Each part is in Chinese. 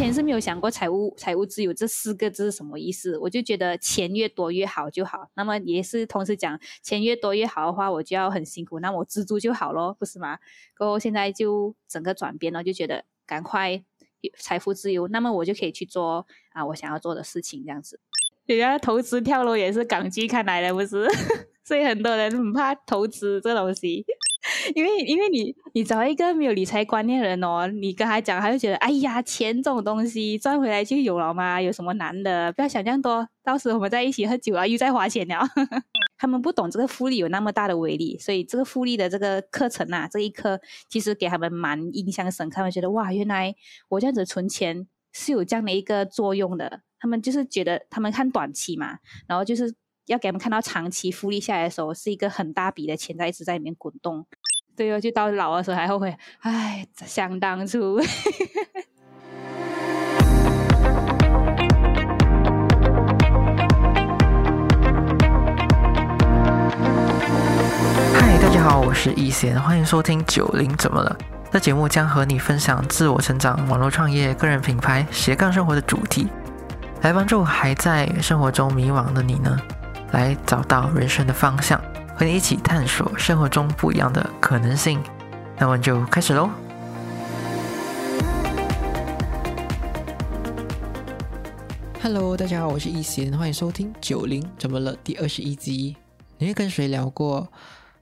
前是没有想过财务财务自由这四个字是什么意思，我就觉得钱越多越好就好。那么也是同时讲钱越多越好的话，我就要很辛苦，那我知足就好咯，不是吗？过后现在就整个转变了，就觉得赶快财富自由，那么我就可以去做啊我想要做的事情，这样子。人家投资跳楼也是港剧看来的，不是？所以很多人很怕投资这东西。因为因为你你找一个没有理财观念的人哦，你跟他讲，他就觉得哎呀，钱这种东西赚回来就有了吗？有什么难的？不要想这样多，到时候我们在一起喝酒啊，又在花钱了。他们不懂这个复利有那么大的威力，所以这个复利的这个课程啊，这一课其实给他们蛮印象深刻。他们觉得哇，原来我这样子存钱是有这样的一个作用的。他们就是觉得他们看短期嘛，然后就是要给他们看到长期复利下来的时候，是一个很大笔的钱在一直在里面滚动。对哦，就到老的时候还后悔，唉，想当初。嗨，大家好，我是易贤，欢迎收听九零怎么了？这节目将和你分享自我成长、网络创业、个人品牌、斜杠生活的主题，来帮助还在生活中迷惘的你呢，来找到人生的方向。和你一起探索生活中不一样的可能性，那我们就开始喽。Hello，大家好，我是易贤，欢迎收听九零怎么了第二十一集。你会跟谁聊过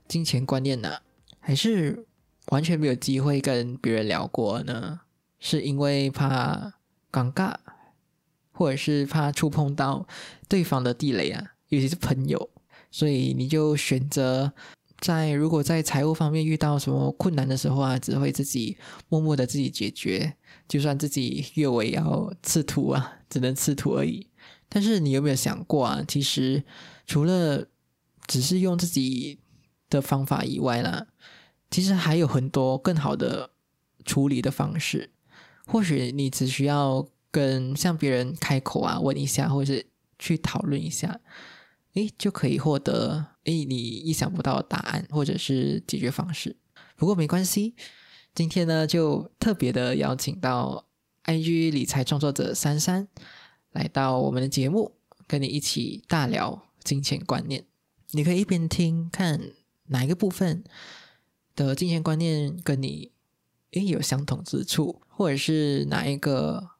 金钱观念呢？还是完全没有机会跟别人聊过呢？是因为怕尴尬，或者是怕触碰到对方的地雷啊？尤其是朋友。所以你就选择在如果在财务方面遇到什么困难的时候啊，只会自己默默的自己解决，就算自己越尾要吃土啊，只能吃土而已。但是你有没有想过啊？其实除了只是用自己的方法以外呢，其实还有很多更好的处理的方式。或许你只需要跟向别人开口啊，问一下，或者是去讨论一下。诶，就可以获得诶你意想不到的答案或者是解决方式。不过没关系，今天呢就特别的邀请到 IG 理财创作者珊珊来到我们的节目，跟你一起大聊金钱观念。你可以一边听，看哪一个部分的金钱观念跟你诶有相同之处，或者是哪一个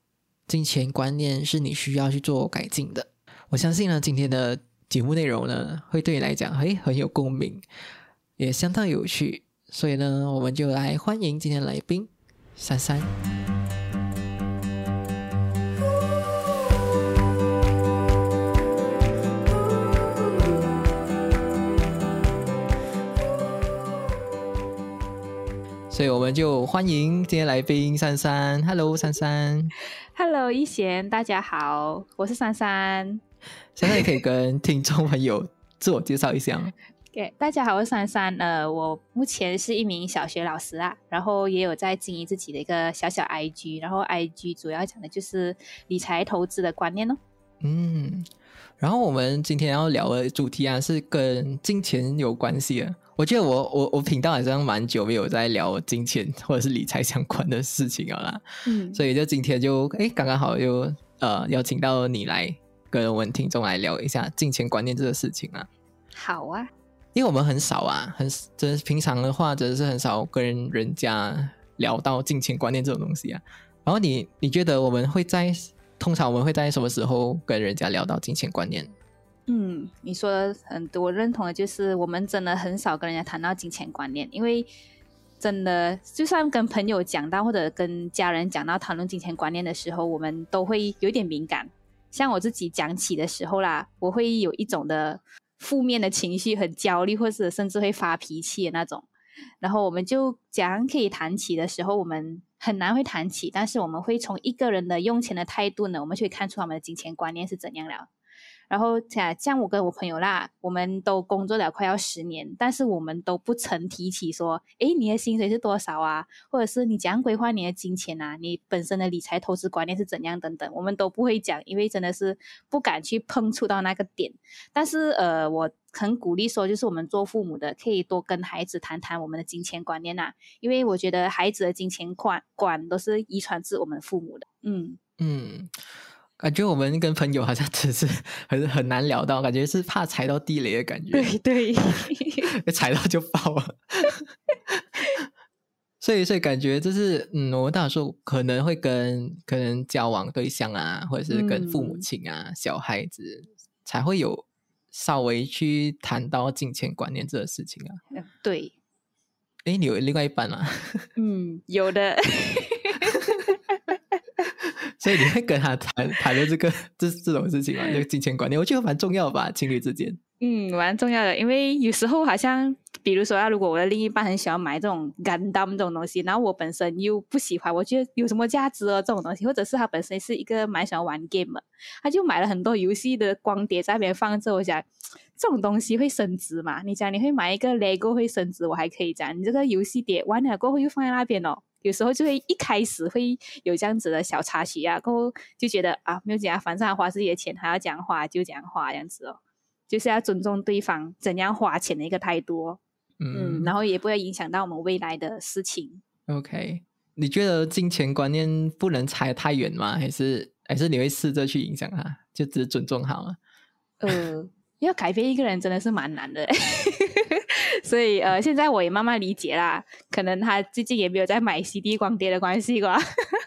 金钱观念是你需要去做改进的。我相信呢，今天的。节目内容呢，会对你来讲，嘿，很有共鸣，也相当有趣，所以呢，我们就来欢迎今天来宾珊珊。所以我们就欢迎今天来宾珊珊。Hello，珊珊。Hello，一贤，大家好，我是珊珊。现在可以跟听众朋友自我介绍一下吗？对，大家好，我是珊珊。呃，我目前是一名小学老师啊，然后也有在经营自己的一个小小 IG，然后 IG 主要讲的就是理财投资的观念哦。嗯，然后我们今天要聊的主题啊，是跟金钱有关系的。我记得我我我频道好像蛮久没有在聊金钱或者是理财相关的事情了啦。嗯，所以就今天就哎，刚刚好又呃邀请到你来。跟我们听众来聊一下金钱观念这个事情啊。好啊，因为我们很少啊，很真平常的话，真的是很少跟人家聊到金钱观念这种东西啊。然后你你觉得我们会在通常我们会在什么时候跟人家聊到金钱观念？嗯，你说的很多，我认同的就是我们真的很少跟人家谈到金钱观念，因为真的就算跟朋友讲到或者跟家人讲到谈论金钱观念的时候，我们都会有点敏感。像我自己讲起的时候啦，我会有一种的负面的情绪，很焦虑，或者甚至会发脾气的那种。然后我们就讲可以谈起的时候，我们很难会谈起，但是我们会从一个人的用钱的态度呢，我们就会看出他们的金钱观念是怎样了。然后像像我跟我朋友啦，我们都工作了快要十年，但是我们都不曾提起说，诶，你的薪水是多少啊？或者是你怎样规划你的金钱啊？你本身的理财投资观念是怎样等等，我们都不会讲，因为真的是不敢去碰触到那个点。但是呃，我很鼓励说，就是我们做父母的可以多跟孩子谈谈我们的金钱观念呐，因为我觉得孩子的金钱观观都是遗传自我们父母的。嗯。嗯，感觉我们跟朋友好像只是 很很难聊到，感觉是怕踩到地雷的感觉，对对，踩到就爆了。所以，所以感觉就是，嗯，我们大多数可能会跟可能交往对象啊，或者是跟父母亲啊、小孩子，才会有稍微去谈到金钱观念这个事情啊。对。哎，你有另外一半吗？嗯，有的。所以你会跟他谈谈论这个这这种事情吗？这个金钱观念，我觉得蛮重要吧，情侣之间。嗯，蛮重要的，因为有时候好像，比如说啊，如果我的另一半很喜欢买这种 Gundam 这种东西，然后我本身又不喜欢，我觉得有什么价值哦这种东西，或者是他本身是一个蛮喜欢玩 game，的他就买了很多游戏的光碟在那边放着。我想这种东西会升值嘛？你讲你会买一个 Lego 会升值，我还可以讲，你这个游戏碟完了过后又放在那边哦，有时候就会一开始会有这样子的小插曲啊，过后就觉得啊没有讲，反正他花自己的钱，他要讲花就讲花这样子哦。就是要尊重对方怎样花钱的一个态度，嗯，然后也不会影响到我们未来的事情。OK，你觉得金钱观念不能踩太远吗？还是还是你会试着去影响他？就只尊重好了。呃，要改变一个人真的是蛮难的，所以呃，现在我也慢慢理解啦。可能他最近也没有在买 CD 光碟的关系吧，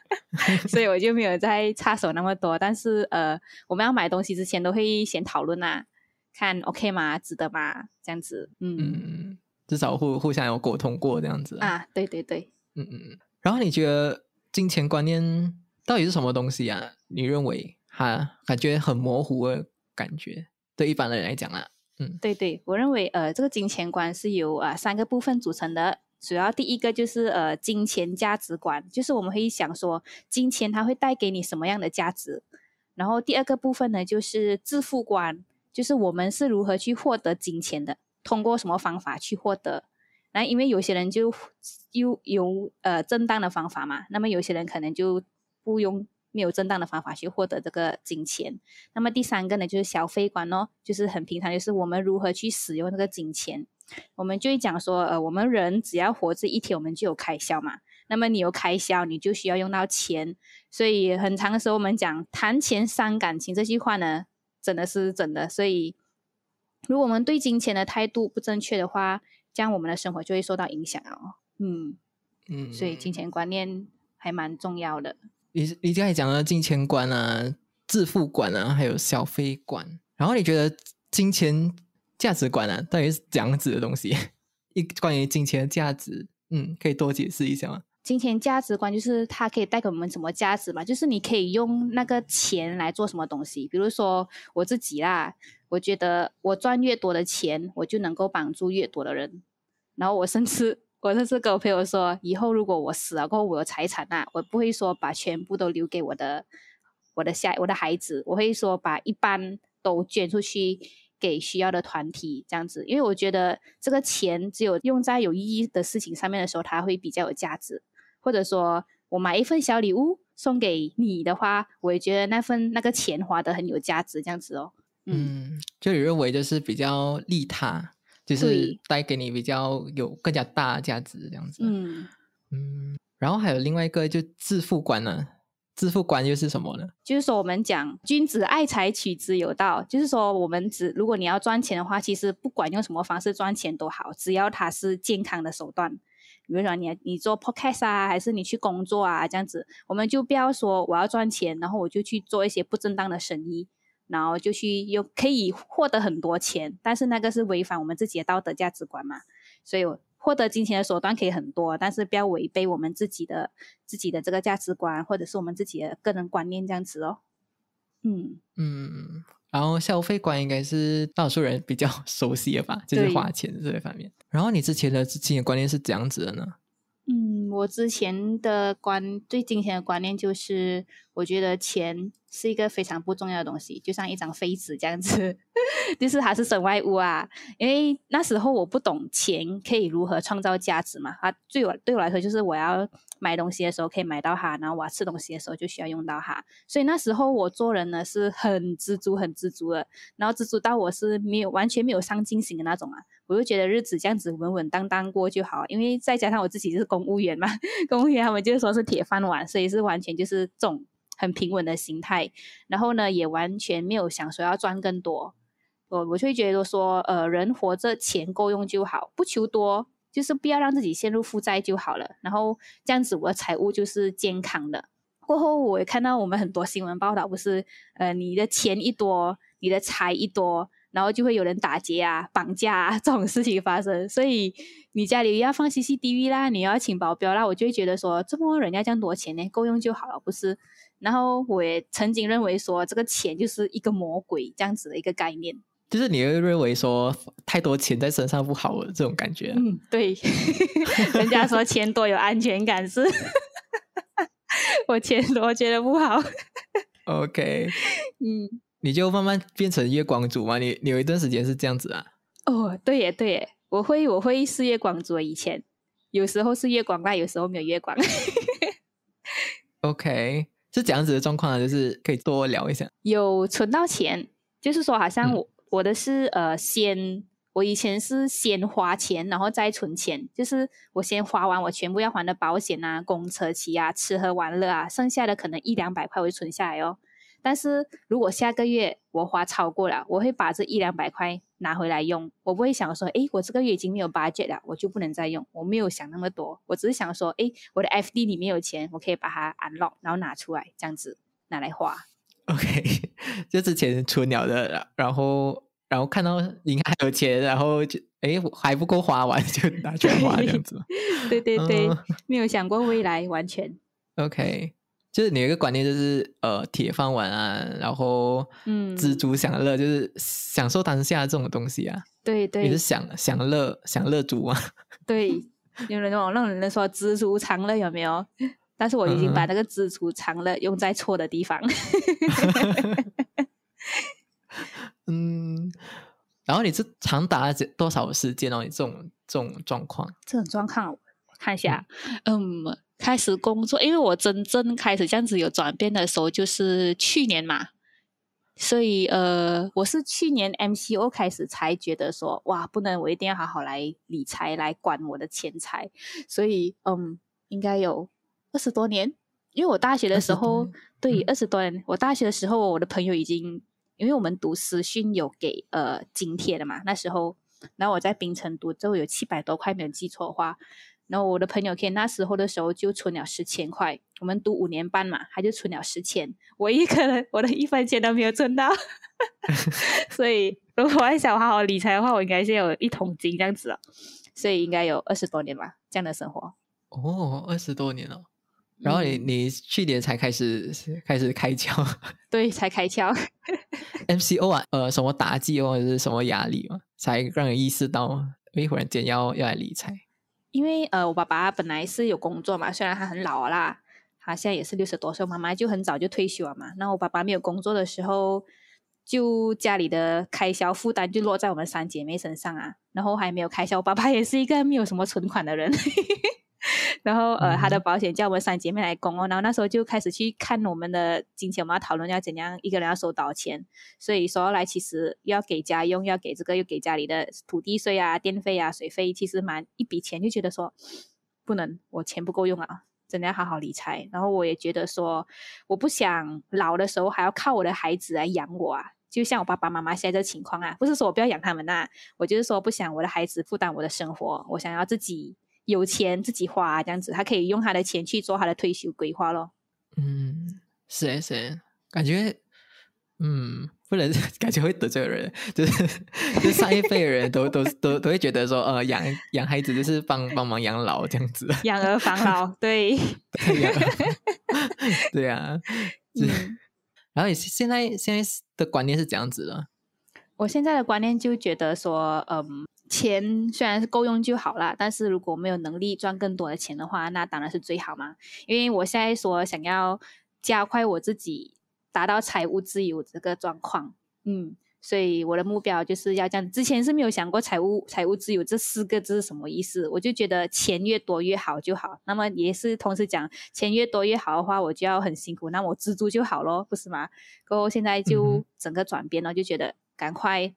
所以我就没有再插手那么多。但是呃，我们要买东西之前都会先讨论啊。看 OK 吗？值得吗？这样子，嗯，嗯至少互互相有沟通过这样子啊，对对对，嗯嗯。然后你觉得金钱观念到底是什么东西啊？你认为哈，感觉很模糊的感觉，对一般的人来讲啊，嗯，对对，我认为呃，这个金钱观是由啊三个部分组成的，主要第一个就是呃金钱价值观，就是我们会想说金钱它会带给你什么样的价值，然后第二个部分呢就是致富观。就是我们是如何去获得金钱的，通过什么方法去获得？那因为有些人就又有呃正当的方法嘛，那么有些人可能就不用没有正当的方法去获得这个金钱。那么第三个呢，就是消费观哦，就是很平常，就是我们如何去使用这个金钱。我们就会讲说，呃，我们人只要活着一天，我们就有开销嘛。那么你有开销，你就需要用到钱。所以很长的时候，我们讲谈钱伤感情这句话呢。真的是真的，所以如果我们对金钱的态度不正确的话，这样我们的生活就会受到影响哦。嗯嗯，所以金钱观念还蛮重要的。你你刚才讲了金钱观啊、致富观啊，还有消费观，然后你觉得金钱价值观啊，到底是怎样子的东西？一关于金钱的价值，嗯，可以多解释一下吗？金钱价值观就是它可以带给我们什么价值嘛？就是你可以用那个钱来做什么东西。比如说我自己啦，我觉得我赚越多的钱，我就能够帮助越多的人。然后我甚至我甚至跟我朋友说，以后如果我死了过后，我有财产啊，我不会说把全部都留给我的我的下我的孩子，我会说把一半都捐出去。给需要的团体这样子，因为我觉得这个钱只有用在有意义的事情上面的时候，它会比较有价值。或者说我买一份小礼物送给你的话，我也觉得那份那个钱花的很有价值，这样子哦。嗯，就你认为就是比较利他，就是带给你比较有更加大价值这样子。嗯嗯，然后还有另外一个就致富观呢。致富观又是什么呢？就是说，我们讲君子爱财，取之有道。就是说，我们只如果你要赚钱的话，其实不管用什么方式赚钱都好，只要它是健康的手段。比如说，你你做 podcast 啊，还是你去工作啊，这样子，我们就不要说我要赚钱，然后我就去做一些不正当的生意，然后就去又可以获得很多钱，但是那个是违反我们自己的道德价值观嘛。所以。获得金钱的手段可以很多，但是不要违背我们自己的自己的这个价值观，或者是我们自己的个人观念这样子哦。嗯嗯，然后消费观应该是大多数人比较 熟悉的吧，就是花钱这一方面。然后你之前的金钱观念是怎样子的呢？嗯，我之前的观对金钱的观念就是，我觉得钱。是一个非常不重要的东西，就像一张废纸这样子，就是它是身外物啊。因为那时候我不懂钱可以如何创造价值嘛，啊，对我对我来说就是我要买东西的时候可以买到它，然后我要吃东西的时候就需要用到它。所以那时候我做人呢是很知足、很知足的，然后知足到我是没有完全没有上进心的那种啊。我就觉得日子这样子稳稳当当过就好，因为再加上我自己是公务员嘛，公务员他们就是说是铁饭碗，所以是完全就是这种。很平稳的心态，然后呢，也完全没有想说要赚更多。我我就会觉得说，呃，人活着钱够用就好，不求多，就是不要让自己陷入负债就好了。然后这样子，我的财务就是健康的。过后我也看到我们很多新闻报道，不是，呃，你的钱一多，你的财一多。然后就会有人打劫啊、绑架啊这种事情发生，所以你家里要放 CCTV 啦，你要请保镖啦，我就会觉得说，这么人家这样多钱呢，够用就好了，不是？然后我也曾经认为说，这个钱就是一个魔鬼这样子的一个概念，就是你会认为说，太多钱在身上不好这种感觉。嗯，对，人家说钱多有安全感是，我钱多觉得不好。OK，嗯。你就慢慢变成月光族嘛？你你有一段时间是这样子啊？哦，对耶，对耶，我会我会是月光族。以前有时候是月光，但有时候没有月光。OK，是怎样子的状况呢，就是可以多聊一下。有存到钱，就是说好像我我的是呃先，我以前是先花钱，然后再存钱，就是我先花完我全部要还的保险啊、公车期啊、吃喝玩乐啊，剩下的可能一两百块我就存下来哦。但是如果下个月我花超过了，我会把这一两百块拿回来用，我不会想说，哎，我这个月已经没有 budget 了，我就不能再用。我没有想那么多，我只是想说，哎，我的 FD 里面有钱，我可以把它 unlock，然后拿出来，这样子拿来花。OK，就之前存了的，然后然后看到银行有钱，然后就哎还不够花完，就拿出来花这样子。对对对，没有想过未来，完全。OK。就是你有一个观念，就是呃，铁饭碗啊，然后嗯，知足享乐，就是享受当下这种东西啊。对对，你是享享乐享乐族啊。对，有那种让人说知足常乐有没有？但是我已经把那个知足常乐用在错的地方。嗯，然后你是长达多少时间哦？你这种这种状况？这种状况，看一下，嗯。开始工作，因为我真正开始这样子有转变的时候，就是去年嘛，所以呃，我是去年 MCO 开始才觉得说，哇，不能，我一定要好好来理财，来管我的钱财，所以嗯，应该有二十多年，因为我大学的时候，对，二十多年，我大学的时候，我的朋友已经，因为我们读私训有给呃津贴的嘛，那时候，然后我在槟城读，就有七百多块，没有记错的话。然后我的朋友，可以那时候的时候就存了十千块。我们读五年半嘛，他就存了十千。我一个人，我的一分钱都没有存到。所以，如果我想好好理财的话，我应该是有一桶金这样子了。所以，应该有二十多年吧，这样的生活。哦，二十多年了。然后你你去年才开始开始开窍？对，才开窍。MCO 啊，呃，什么打击或者是什么压力嘛，才让人意识到，一忽然间要要来理财。因为呃，我爸爸本来是有工作嘛，虽然他很老啦，他现在也是六十多岁，妈妈就很早就退休了嘛。那我爸爸没有工作的时候，就家里的开销负担就落在我们三姐妹身上啊。然后还没有开销，我爸爸也是一个没有什么存款的人。然后呃，他的保险叫我们三姐妹来供哦。然后那时候就开始去看我们的金钱，我们要讨论要怎样一个人要收多少钱。所以说来其实要给家用，要给这个又给家里的土地税啊、电费啊、水费，其实蛮一笔钱，就觉得说不能，我钱不够用啊，真的要好好理财。然后我也觉得说，我不想老的时候还要靠我的孩子来养我啊。就像我爸爸妈妈现在这情况啊，不是说我不要养他们呐，我就是说不想我的孩子负担我的生活，我想要自己。有钱自己花这样子，他可以用他的钱去做他的退休规划咯。嗯，是是，感觉嗯，不能 感觉会得罪人，就是就上一辈人都都都都会觉得说，呃，养养孩子就是帮帮忙养老这样子，养儿防老，对，对啊，嗯。然后你现在现在的观念是这样子的，我现在的观念就觉得说，嗯。钱虽然是够用就好了，但是如果没有能力赚更多的钱的话，那当然是最好嘛。因为我现在说想要加快我自己达到财务自由这个状况，嗯，所以我的目标就是要这样。之前是没有想过财务财务自由这四个字是什么意思，我就觉得钱越多越好就好。那么也是同时讲，钱越多越好的话，我就要很辛苦，那我知足就好咯，不是吗？过后现在就整个转变了，就觉得赶快。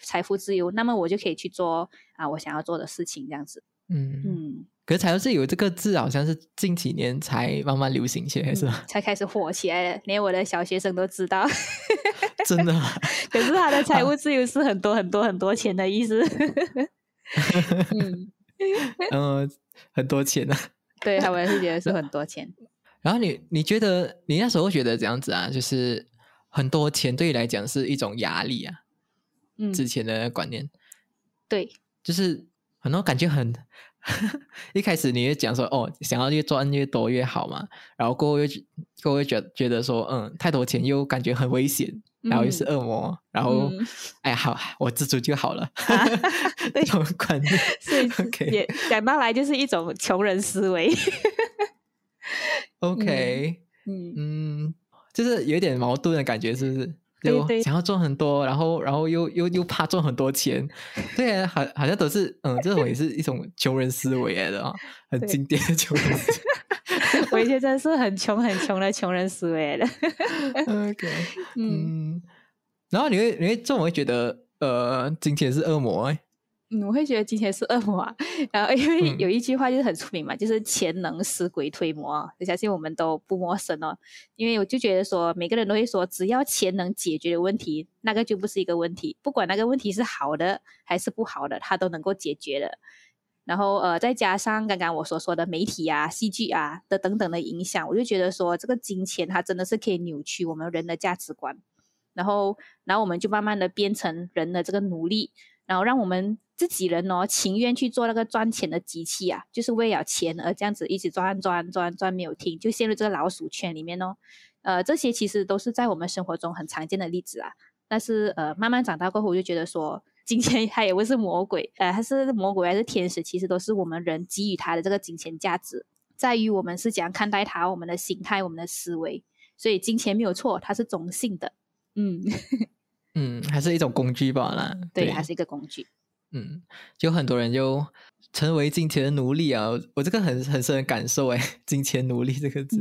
财富自由，那么我就可以去做啊我想要做的事情，这样子。嗯嗯，可是财富自由这个字好像是近几年才慢慢流行起来，是吧？才开始火起来了，连我的小学生都知道。真的？可是他的财务自由是很多很多很多钱的意思。嗯 嗯，很多钱啊。对他们是觉得是很多钱。然后你你觉得你那时候觉得怎样子啊，就是很多钱对你来讲是一种压力啊？嗯，之前的观念。对，就是很多感觉很。一开始你会讲说哦，想要越赚越多越好嘛，然后过后又过后又觉觉得说嗯，太多钱又感觉很危险，然后又是恶魔，然后哎呀好，我知足就好了，这种观念，所以也讲到来就是一种穷人思维。OK，嗯嗯，就是有点矛盾的感觉，是不是？就想要赚很多，然后然后又又又怕赚很多钱，对啊，好好像都是嗯，这种也是一种穷人思维来的啊，很经典的穷人。思维。我以前真的是很穷很穷的穷人思维的。OK，嗯，然后你会你会这么会觉得呃，金钱是恶魔哎。我会觉得金钱是恶魔，啊然后因为有一句话就是很出名嘛，就是钱能使鬼推磨，我相信我们都不陌生哦。因为我就觉得说，每个人都会说，只要钱能解决的问题，那个就不是一个问题，不管那个问题是好的还是不好的，它都能够解决的。然后呃，再加上刚刚我所说的媒体啊、戏剧啊的等等的影响，我就觉得说，这个金钱它真的是可以扭曲我们人的价值观，然后然后我们就慢慢的变成人的这个奴隶。然后让我们自己人哦，情愿去做那个赚钱的机器啊，就是为了钱而这样子一直赚赚赚赚没有停，就陷入这个老鼠圈里面哦。呃，这些其实都是在我们生活中很常见的例子啊。但是呃，慢慢长大过后，我就觉得说，金钱它也不是魔鬼，呃，它是魔鬼还是天使，其实都是我们人给予它的这个金钱价值，在于我们是怎样看待它，我们的心态，我们的思维。所以金钱没有错，它是中性的。嗯。嗯，还是一种工具吧啦。对，还是一个工具。嗯，就很多人就成为金钱的奴隶啊！我这个很很深的感受哎，金钱奴隶这个字，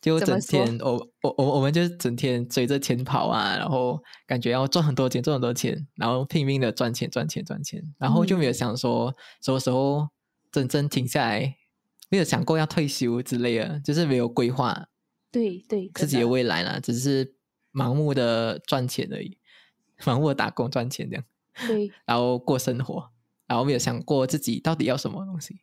就整天我我我我们就整天追着钱跑啊，然后感觉要赚很多钱，赚很多钱，然后拼命的赚钱，赚钱，赚钱，然后就没有想说什么时候真正停下来，没有想过要退休之类的，就是没有规划。对对，自己的未来啦，只是。盲目的赚钱而已，盲目的打工赚钱这样，对，然后过生活，然后没有想过自己到底要什么东西。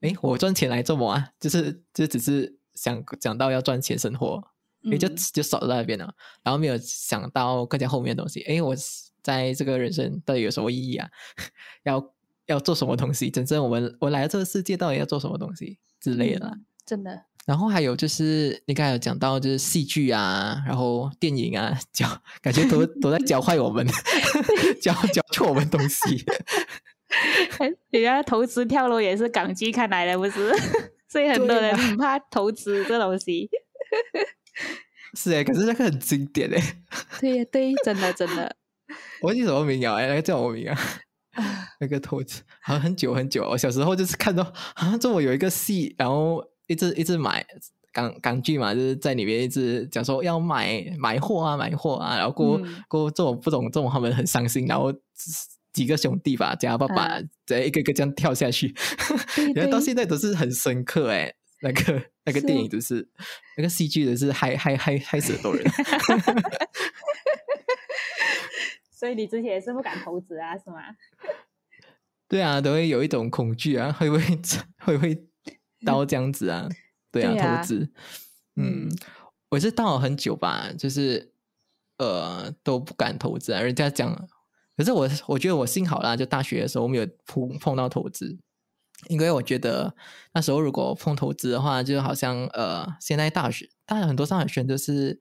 哎，我赚钱来做么啊？就是就只是想讲到要赚钱生活，也就就少在那边了。然后没有想到更加后面的东西。哎，我在这个人生到底有什么意义啊？要要做什么东西？真正我们我来到这个世界到底要做什么东西之类的？真的。然后还有就是，你刚才有讲到，就是戏剧啊，然后电影啊，教感觉都都在教坏我们，教教错我们东西。人家投资跳楼也是港剧看来的，不是？所以很多人很怕投资这东西。是哎，可是那个很经典哎。对呀对，真的真的。我记什么名谣？哎，那个叫什么名啊？那个投资好像很久很久，我小时候就是看到好像这么有一个戏，然后。一直一直买港港剧嘛，就是在里面一直讲说要买买货啊，买货啊，然后过过这种不懂这种他们很伤心，然后几个兄弟吧，加爸爸在一个个这样跳下去，然后到现在都是很深刻哎，那个那个电影都是那个戏剧的是害害害害死很多人，所以你之前也是不敢投资啊，是吗？对啊，都会有一种恐惧啊，会不会会不会？到这样子啊，对啊，投资，嗯，我是到了很久吧，就是呃都不敢投资啊。人家讲，可是我我觉得我幸好啦，就大学的时候我没有碰碰到投资，因为我觉得那时候如果碰投资的话，就好像呃，现在大学，当然很多上学生都是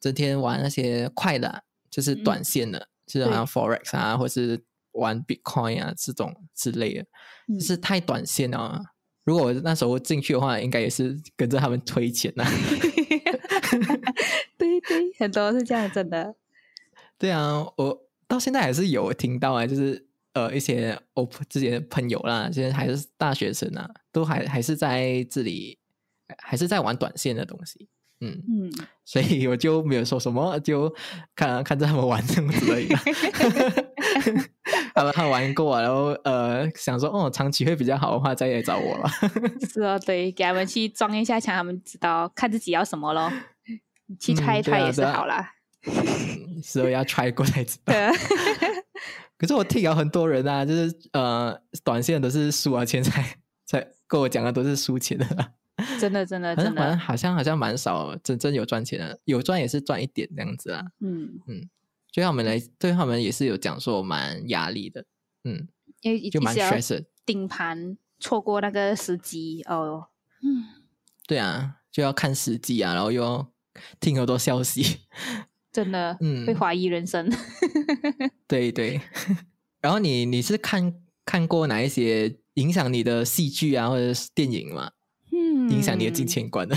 整天玩那些快的，就是短线的，就是好像 forex 啊，或是玩 bitcoin 啊这种之类的，就是太短线了。如果我那时候进去的话，应该也是跟着他们推钱呐。对对，很多是这样，真的。对啊，我到现在还是有听到啊，就是呃一些我之前的朋友啦，现在还是大学生啊，都还还是在这里，还是在玩短线的东西。嗯嗯，所以我就没有说什么，就看看着他们玩这样子而已。他们他玩过，然后呃想说哦长期会比较好的话，再来找我吧。是哦，对，给他们去装一下墙，他们知道看自己要什么咯，去 try 一 try 也是好啦。时候要 try 过才知道。可是我听有很多人啊，就是呃短线都是输了钱才才跟我讲的都是输钱的。真的，真的，真的，好像好像蛮少真正有赚钱的，有赚也是赚一点这样子啊。嗯嗯，对他们来，对他们也是有讲说蛮压力的。嗯，因为就蛮 stress，顶盘错过那个时机哦。嗯，对啊，就要看时机啊，然后又要听很多消息，真的，嗯，会怀疑人生。对对，然后你你是看看过哪一些影响你的戏剧啊，或者是电影吗？影响你的金钱观的，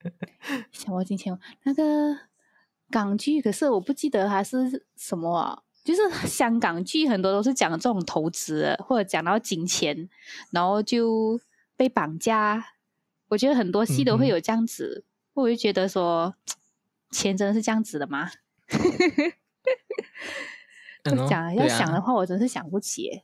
想我金钱那个港剧，可是我不记得它是什么啊。就是 香港剧很多都是讲这种投资，或者讲到金钱，然后就被绑架。我觉得很多戏都会有这样子，我就觉得说，钱真的是这样子的吗？讲要想的话，我真是想不起。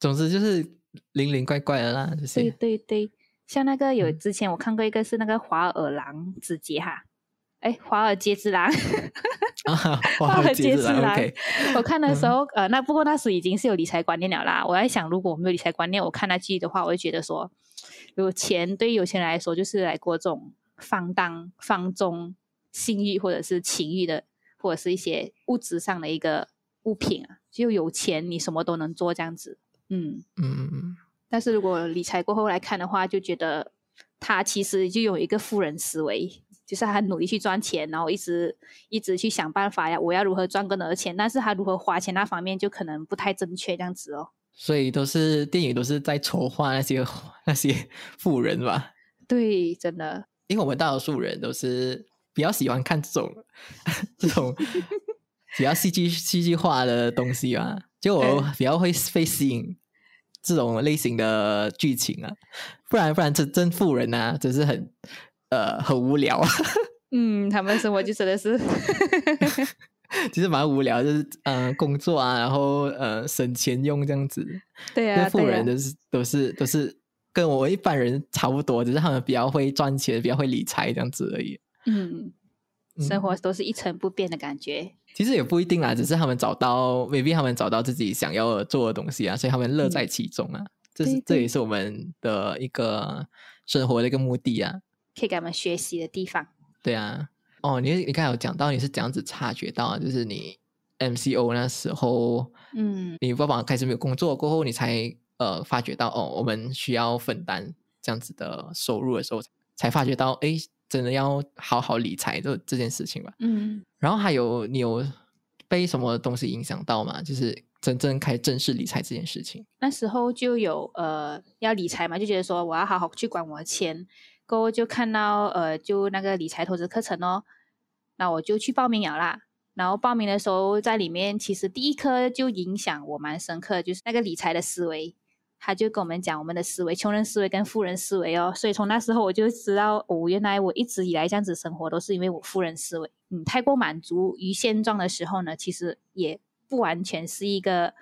总之就是零零怪怪的啦，这些。对对对。像那个有之前我看过一个是那个华尔狼之劫哈，哎，华尔街之狼 华尔街之狼。我看的时候，呃，那不过那时已经是有理财观念了啦。我在想，如果我没有理财观念，我看那剧的话，我会觉得说，有钱对于有钱人来说，就是来过这种放荡、放纵性欲或者是情欲的，或者是一些物质上的一个物品啊。就有钱，你什么都能做这样子。嗯嗯嗯。但是如果理财过后来看的话，就觉得他其实就有一个富人思维，就是他很努力去赚钱，然后一直一直去想办法呀，我要如何赚更多的钱。但是他如何花钱那方面就可能不太正确，这样子哦。所以都是电影都是在筹划那些 那些富人吧？对，真的。因为我们大多数人都是比较喜欢看这种 这种比较戏剧戏剧化的东西嘛，就我比较会被吸引。这种类型的剧情啊，不然不然真真富人啊，真是很呃很无聊。嗯，他们生活就真的是，其实蛮无聊，就是嗯工作啊，然后呃省钱用这样子。对啊，富人都是都是都是跟我一般人差不多，只是他们比较会赚钱，比较会理财这样子而已。嗯。生活都是一成不变的感觉，其实也不一定啦，只是他们找到未必他们找到自己想要做的东西啊，所以他们乐在其中啊。这是这也是我们的一个生活的一个目的啊，可以给他们学习的地方。对啊，哦，你你刚才有讲到你是怎样子察觉到，就是你 MCO 那时候，嗯，你爸爸开始没有工作过后，你才呃发觉到哦，我们需要分担这样子的收入的时候，才发觉到哎。真的要好好理财这这件事情吧。嗯，然后还有你有被什么东西影响到吗？就是真正开正式理财这件事情。那时候就有呃要理财嘛，就觉得说我要好好去管我的钱。过后就看到呃就那个理财投资课程哦，那我就去报名了啦。然后报名的时候在里面，其实第一课就影响我蛮深刻，就是那个理财的思维。他就跟我们讲我们的思维，穷人思维跟富人思维哦，所以从那时候我就知道，哦，原来我一直以来这样子生活都是因为我富人思维，嗯，太过满足于现状的时候呢，其实也不完全是一个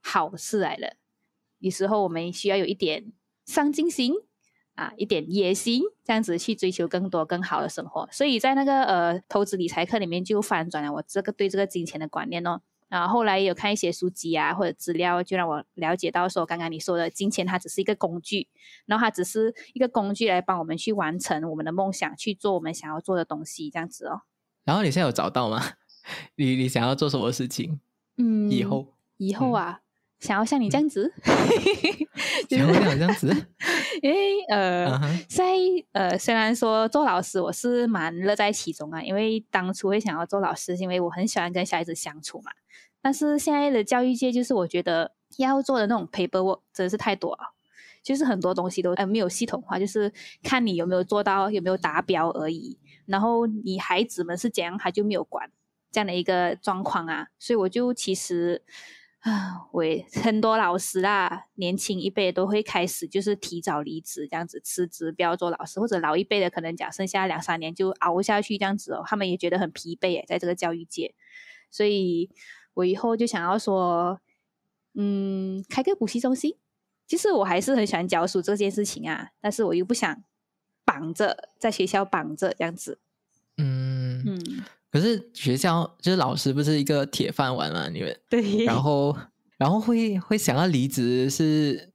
好事来的。有时候我们需要有一点上进心啊，一点野心，这样子去追求更多更好的生活。所以在那个呃投资理财课里面就翻转了我这个对这个金钱的观念哦。啊后后来有看一些书籍啊，或者资料，就让我了解到说，刚刚你说的金钱它只是一个工具，然后它只是一个工具来帮我们去完成我们的梦想，去做我们想要做的东西，这样子哦。然后你现在有找到吗？你你想要做什么事情？嗯，以后以后啊，想要像 你这样子，想要像这样子。因为呃，在呃，虽然说做老师我是蛮乐在其中啊，因为当初会想要做老师，是因为我很喜欢跟小孩子相处嘛。但是现在的教育界，就是我觉得要做的那种 paper 真的是太多了，就是很多东西都呃没有系统化，就是看你有没有做到，有没有达标而已。然后你孩子们是怎样，他就没有管这样的一个状况啊。所以我就其实啊，我很多老师啦，年轻一辈都会开始就是提早离职，这样子辞职不要做老师，或者老一辈的可能讲剩下两三年就熬下去这样子哦，他们也觉得很疲惫诶，在这个教育界，所以。我以后就想要说，嗯，开个补习中心。其实我还是很喜欢教书这件事情啊，但是我又不想绑着在学校绑着这样子。嗯，可是学校就是老师不是一个铁饭碗嘛，你们，对。然后然后会会想要离职，是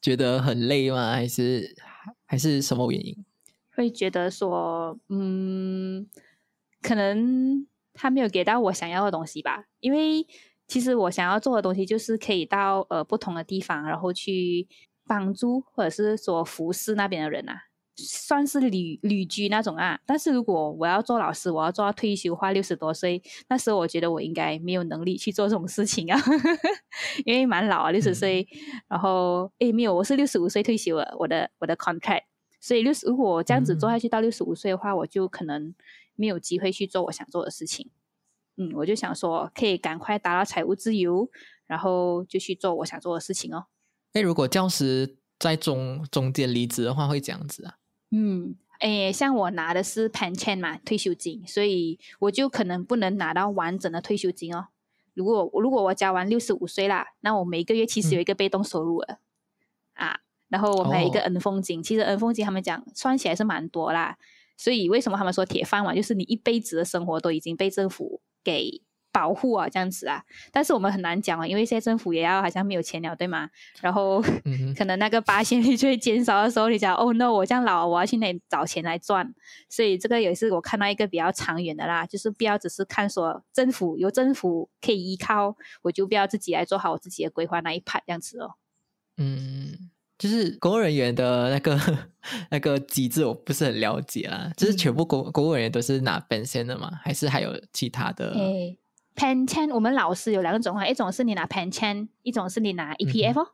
觉得很累吗？还是还是什么原因？会觉得说，嗯，可能他没有给到我想要的东西吧，因为。其实我想要做的东西就是可以到呃不同的地方，然后去帮助或者是说服侍那边的人啊，算是旅旅居那种啊。但是如果我要做老师，我要做到退休，话六十多岁，那时候我觉得我应该没有能力去做这种事情啊，因为蛮老啊，六十岁。然后诶，没有，我是六十五岁退休了，我的我的 contract。所以六十，如果我这样子做下去到六十五岁的话，我就可能没有机会去做我想做的事情。嗯，我就想说，可以赶快达到财务自由，然后就去做我想做的事情哦。哎，如果教师在中中间离职的话，会这样子啊？嗯，诶，像我拿的是 pension 嘛，退休金，所以我就可能不能拿到完整的退休金哦。如果如果我交完六十五岁啦，那我每个月其实有一个被动收入了啊。然后我们还有一个恩丰金，其实恩丰金他们讲算起来是蛮多啦。所以为什么他们说铁饭碗，就是你一辈子的生活都已经被政府。给保护啊，这样子啊，但是我们很难讲啊，因为现在政府也要好像没有钱了，对吗？然后 可能那个八千率就会减少的时候，你讲哦，no，我这样老，我要去那里找钱来赚，所以这个也是我看到一个比较长远的啦，就是不要只是看说政府有政府可以依靠，我就不要自己来做好我自己的规划那一盘这样子哦。嗯。就是公务人员的那个 那个机制，我不是很了解啦。就是全部公公务人员都是拿 pension 的吗？还是还有其他的？诶，pension 我们老师有两种啊，一种是你拿 pension，一种是你拿 EPF 哦。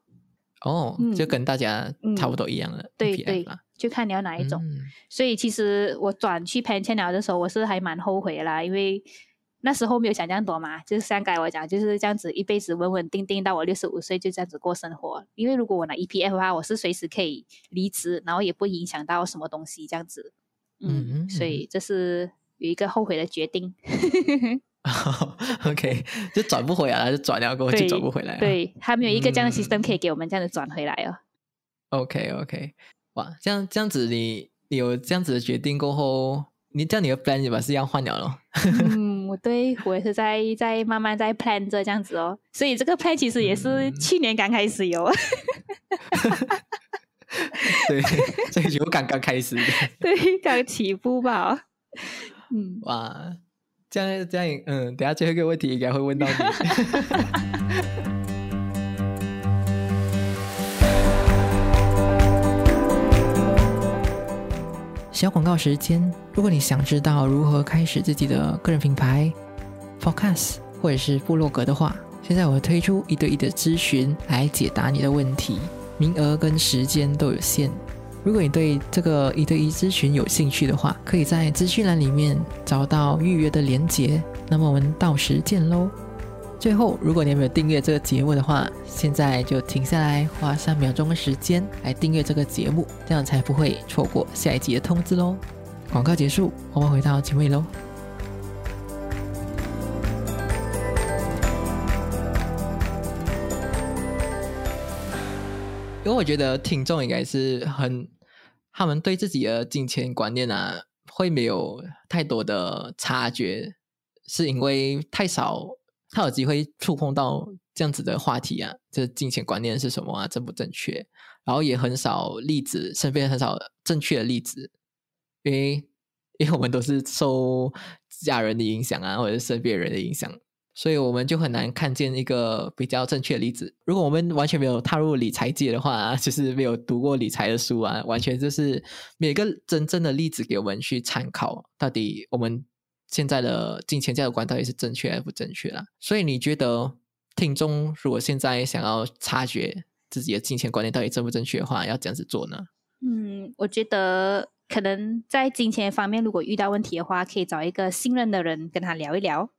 哦，就跟大家差不多一样的。对对，就看你要哪一种。所以其实我转去 pension 了的时候，我是还蛮后悔啦，因为。那时候没有想这样多嘛，就是像该我讲，就是这样子一辈子稳稳定定到我六十五岁就这样子过生活。因为如果我拿 EPF 的话，我是随时可以离职，然后也不影响到什么东西这样子。嗯，所以这是有一个后悔的决定。OK，就转不回来了，就转了过后就转不回来了。对，还没有一个这样的 system 可以给我们这样子转回来哦。OK OK，哇，这样这样子你你有这样子的决定过后，你这样你的 plan 也把是要换了嗯。我对我也是在在慢慢在 plan 着这样子哦，所以这个 plan 其实也是去年刚开始有，对，所以就刚刚开始，对，刚起步吧，嗯，哇，这样这样，嗯，等下最后一个问题应该会问到你。小广告时间，如果你想知道如何开始自己的个人品牌、Podcast 或者是部落格的话，现在我会推出一对一的咨询来解答你的问题，名额跟时间都有限。如果你对这个一对一咨询有兴趣的话，可以在资讯栏里面找到预约的连结。那么我们到时见喽！最后，如果你还没有订阅这个节目的话，现在就停下来，花三秒钟的时间来订阅这个节目，这样才不会错过下一集的通知喽。广告结束，我们回到节目里喽。因为我觉得听众应该是很，他们对自己的金钱观念啊，会没有太多的察觉，是因为太少。他有机会触碰到这样子的话题啊，这金钱观念是什么啊？正不正确？然后也很少例子，身边很少正确的例子，因为因为我们都是受家人的影响啊，或者身边人的影响，所以我们就很难看见一个比较正确的例子。如果我们完全没有踏入理财界的话，就是没有读过理财的书啊，完全就是每个真正的例子给我们去参考，到底我们。现在的金钱价值观到底是正确还是不正确啦？所以你觉得听众如果现在想要察觉自己的金钱观念到底正不正确的话，要怎样子做呢？嗯，我觉得可能在金钱方面，如果遇到问题的话，可以找一个信任的人跟他聊一聊。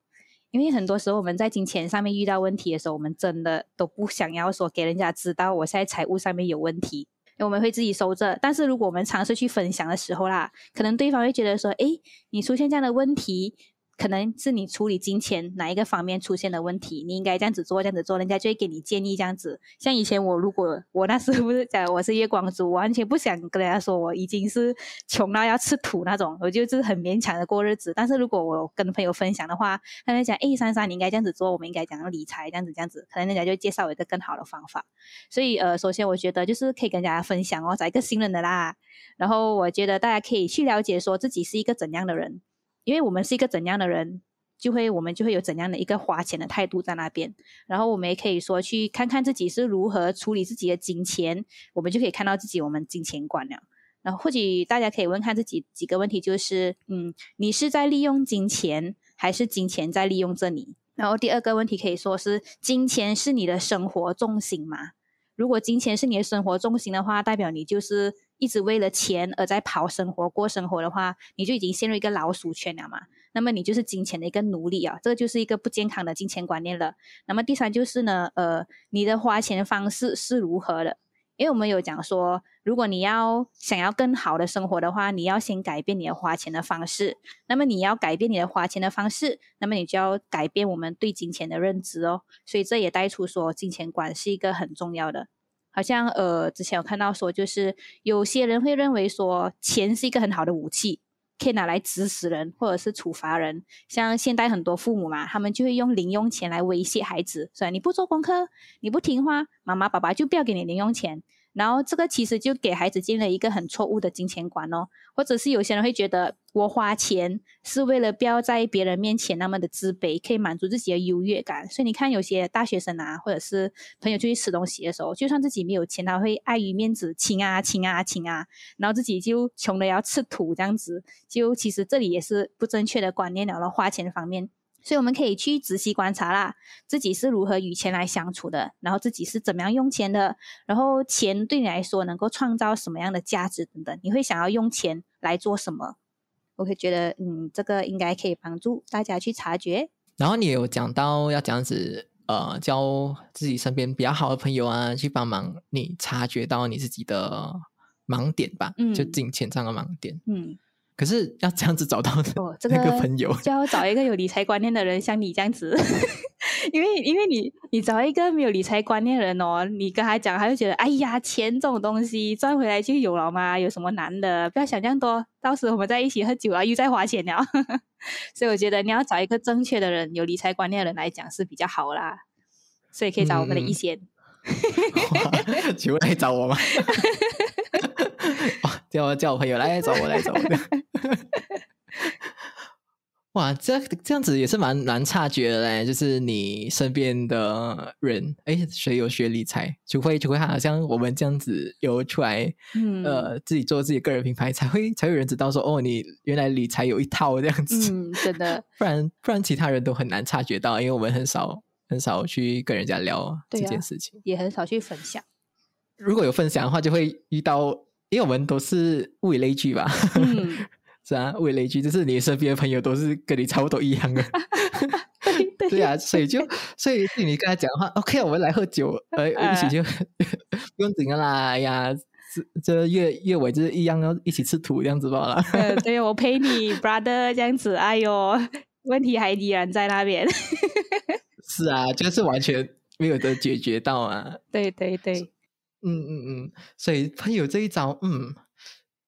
因为很多时候我们在金钱上面遇到问题的时候，我们真的都不想要说给人家知道我在财务上面有问题。我们会自己收着，但是如果我们尝试去分享的时候啦，可能对方会觉得说：“哎，你出现这样的问题，可能是你处理金钱哪一个方面出现了问题，你应该这样子做，这样子做，人家就会给你建议这样子。像以前我如果我那时候不是讲我是月光族，完全不想跟人家说我已经是穷到要吃土那种，我就是很勉强的过日子。但是如果我跟朋友分享的话，他们讲哎，珊珊你应该这样子做，我们应该讲理财这样子这样子，可能人家就介绍我一个更好的方法。所以呃，首先我觉得就是可以跟大家分享哦，找一个信任的啦。然后我觉得大家可以去了解说自己是一个怎样的人。因为我们是一个怎样的人，就会我们就会有怎样的一个花钱的态度在那边。然后我们也可以说去看看自己是如何处理自己的金钱，我们就可以看到自己我们金钱观了。然后或许大家可以问看自己几个问题，就是嗯，你是在利用金钱，还是金钱在利用着你？然后第二个问题可以说是金钱是你的生活重心吗？如果金钱是你的生活重心的话，代表你就是一直为了钱而在跑生活、过生活的话，你就已经陷入一个老鼠圈了嘛。那么你就是金钱的一个奴隶啊，这个就是一个不健康的金钱观念了。那么第三就是呢，呃，你的花钱方式是如何的？因为我们有讲说，如果你要想要更好的生活的话，你要先改变你的花钱的方式。那么你要改变你的花钱的方式，那么你就要改变我们对金钱的认知哦。所以这也带出说，金钱观是一个很重要的。好像呃，之前有看到说，就是有些人会认为说，钱是一个很好的武器，可以拿来指使人或者是处罚人。像现代很多父母嘛，他们就会用零用钱来威胁孩子，说你不做功课，你不听话，妈妈爸爸就不要给你零用钱。然后这个其实就给孩子建立了一个很错误的金钱观哦，或者是有些人会觉得我花钱是为了不要在别人面前那么的自卑，可以满足自己的优越感。所以你看有些大学生啊，或者是朋友出去吃东西的时候，就算自己没有钱，他会碍于面子请啊请啊请啊，然后自己就穷的要吃土这样子。就其实这里也是不正确的观念了，花钱方面。所以我们可以去仔细观察啦，自己是如何与钱来相处的，然后自己是怎么样用钱的，然后钱对你来说能够创造什么样的价值等等，你会想要用钱来做什么？我会觉得，嗯，这个应该可以帮助大家去察觉。然后你有讲到要这样子，呃，教自己身边比较好的朋友啊，去帮忙你察觉到你自己的盲点吧，嗯，就金钱上的盲点，嗯。可是要这样子找到那个朋友，就要找一个有理财观念的人，像你这样子。因为因为你你找一个没有理财观念的人哦，你跟他讲，他就觉得哎呀，钱这种东西赚回来就有了嘛？有什么难的？不要想这样多，到时我们在一起喝酒啊，又在花钱了。所以我觉得你要找一个正确的人，有理财观念的人来讲是比较好啦。所以可以找我们的一仙。请问可以找我吗？叫我叫我朋友来找我来找我。哇，这这样子也是蛮难察觉的嘞。就是你身边的人，哎，谁有学理财？除非除非好像我们这样子有出来，呃，自己做自己个人品牌，才会才有人知道说，哦，你原来理财有一套这样子。嗯，真的。不然不然，其他人都很难察觉到，因为我们很少很少去跟人家聊这件事情，也很少去分享。如果有分享的话，就会遇到。因为我们都是物以类聚吧，是啊，物以类聚，就是你身边的朋友都是跟你差不多一样的，对啊，所以就所以你跟他讲的话，OK，我们来喝酒，呃，一起就 不用紧啦，哎呀，这这月月尾就是一样要一起吃土这样子罢了。对，我陪你，brother，这样子，哎呦，问题还依然在那边。是啊，就是完全没有得解决到啊。对对对。嗯嗯嗯，所以朋友这一招，嗯，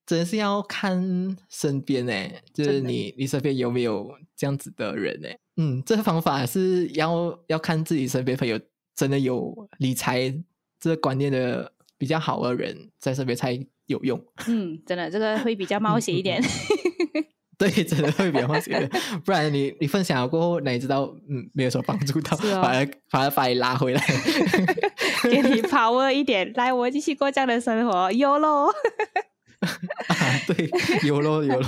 真是要看身边呢，就是你你身边有没有这样子的人呢？嗯，这个方法是要要看自己身边朋友真的有理财这个观念的比较好的人在身边才有用。嗯，真的这个会比较 冒险一点。对，真的会比较冒险，不然你你分享了过后，哪知道嗯没有什么帮助到，反而反而把你拉回来，给你 power 一点，来，我继续过这样的生活，有喽。对，有喽有喽。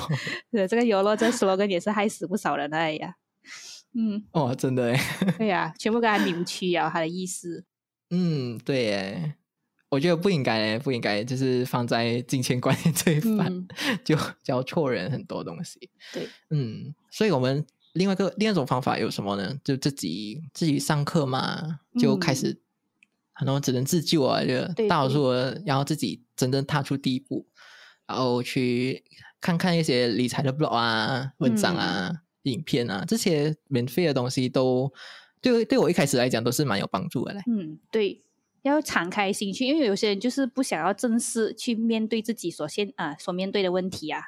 对，这个有喽，这 slogan 也是害死不少人的呀。嗯，哦，真的哎。对呀，全部给他扭曲啊，他的意思。嗯，对哎。我觉得不应该，不应该，就是放在金钱观念这一番，就教错人很多东西。对，嗯，所以我们另外一个另一种方法有什么呢？就自己自己上课嘛，就开始很多只能自救啊，就大多数然后自己真正踏出第一步，然后去看看一些理财的 blog 啊、文章啊，影片啊，这些免费的东西都对对我一开始来讲都是蛮有帮助的嘞。嗯，对，要敞开心去，因为有些人就是不想要正视去面对自己所现啊所面对的问题啊，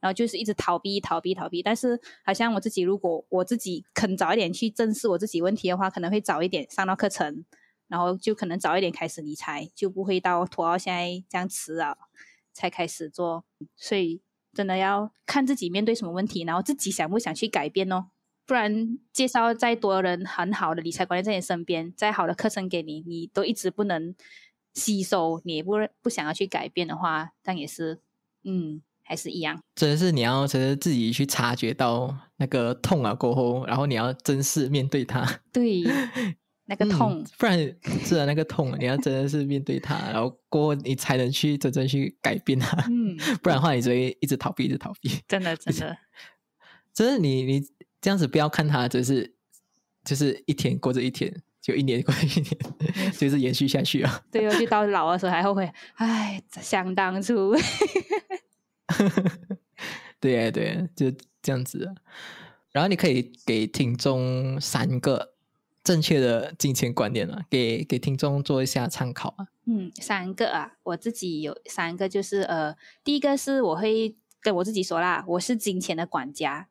然后就是一直逃避、逃避、逃避。但是好像我自己，如果我自己肯早一点去正视我自己问题的话，可能会早一点上到课程，然后就可能早一点开始理财，就不会到拖到现在这样迟啊才开始做。所以真的要看自己面对什么问题，然后自己想不想去改变哦。不然介绍再多人很好的理财观念在你身边，再好的课程给你，你都一直不能吸收，你也不不想要去改变的话，但也是，嗯，还是一样。真的是你要真的自己去察觉到那个痛啊过后，然后你要正视面对它。对，那个痛，嗯不然是啊，那个痛，你要真的是面对它，然后过后你才能去真正去改变它。嗯，不然的话，你只会一直逃避，一直逃避。真的真的，真的，你你这样子不要看它，只是就是一天过着一天，就一年过一年，就是延续下去啊。对哦，就到老的时候还后悔，唉，想当初。对呀，对呀，就这样子啊。然后你可以给听众三个正确的金钱观念啊，给给听众做一下参考啊。嗯，三个啊，我自己有三个，就是呃，第一个是我会跟我自己说啦，我是金钱的管家，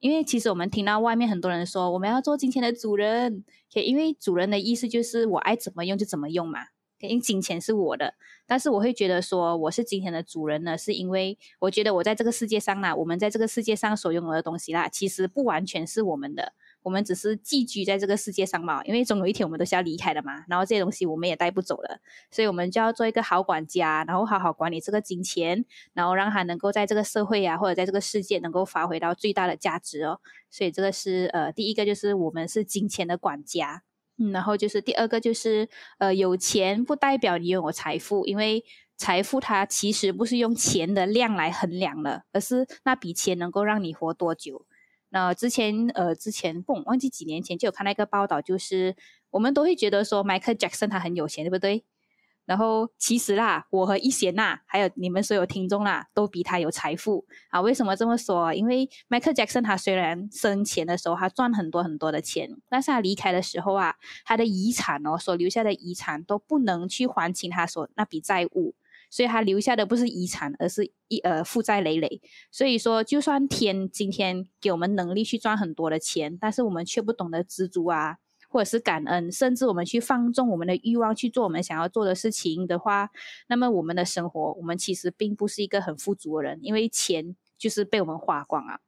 因为其实我们听到外面很多人说我们要做金钱的主人，可因为主人的意思就是我爱怎么用就怎么用嘛，因为金钱是我的，但是我会觉得说我是金钱的主人呢，是因为我觉得我在这个世界上啦，我们在这个世界上所拥有的东西啦，其实不完全是我们的。我们只是寄居在这个世界上嘛，因为总有一天我们都是要离开的嘛。然后这些东西我们也带不走了，所以我们就要做一个好管家，然后好好管理这个金钱，然后让它能够在这个社会啊，或者在这个世界能够发挥到最大的价值哦。所以这个是呃第一个就是我们是金钱的管家，嗯，然后就是第二个就是呃有钱不代表你拥有财富，因为财富它其实不是用钱的量来衡量的，而是那笔钱能够让你活多久。那之前呃，之前不忘记几年前就有看到一个报道，就是我们都会觉得说 Michael Jackson 他很有钱，对不对？然后其实啦，我和一贤呐，还有你们所有听众啦，都比他有财富啊。为什么这么说？因为 Michael Jackson 他虽然生前的时候他赚很多很多的钱，但是他离开的时候啊，他的遗产哦，所留下的遗产都不能去还清他所那笔债务。所以他留下的不是遗产，而是一呃负债累累。所以说，就算天今天给我们能力去赚很多的钱，但是我们却不懂得知足啊，或者是感恩，甚至我们去放纵我们的欲望去做我们想要做的事情的话，那么我们的生活，我们其实并不是一个很富足的人，因为钱就是被我们花光啊，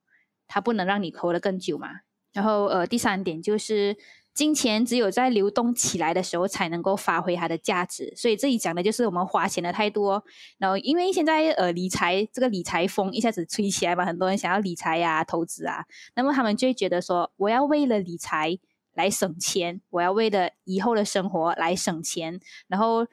它不能让你活得更久嘛。然后呃，第三点就是。金钱只有在流动起来的时候才能够发挥它的价值，所以这里讲的就是我们花钱的态度哦。然后，因为现在呃理财这个理财风一下子吹起来嘛，很多人想要理财呀、投资啊，那么他们就会觉得说，我要为了理财来省钱，我要为了以后的生活来省钱。然后，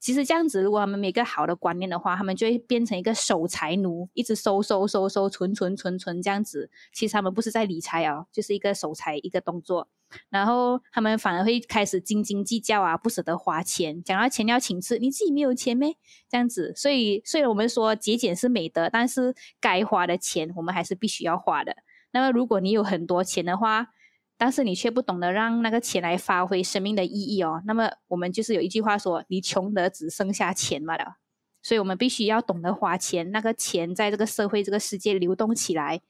其实这样子，如果他们没一个好的观念的话，他们就会变成一个守财奴，一直收收收收、存存存存这样子。其实他们不是在理财哦，就是一个守财一个动作。然后他们反而会开始斤斤计较啊，不舍得花钱，讲到钱要请吃，你自己没有钱咩？这样子，所以虽然我们说节俭是美德，但是该花的钱我们还是必须要花的。那么如果你有很多钱的话，但是你却不懂得让那个钱来发挥生命的意义哦，那么我们就是有一句话说，你穷得只剩下钱嘛了。所以我们必须要懂得花钱，那个钱在这个社会这个世界流动起来，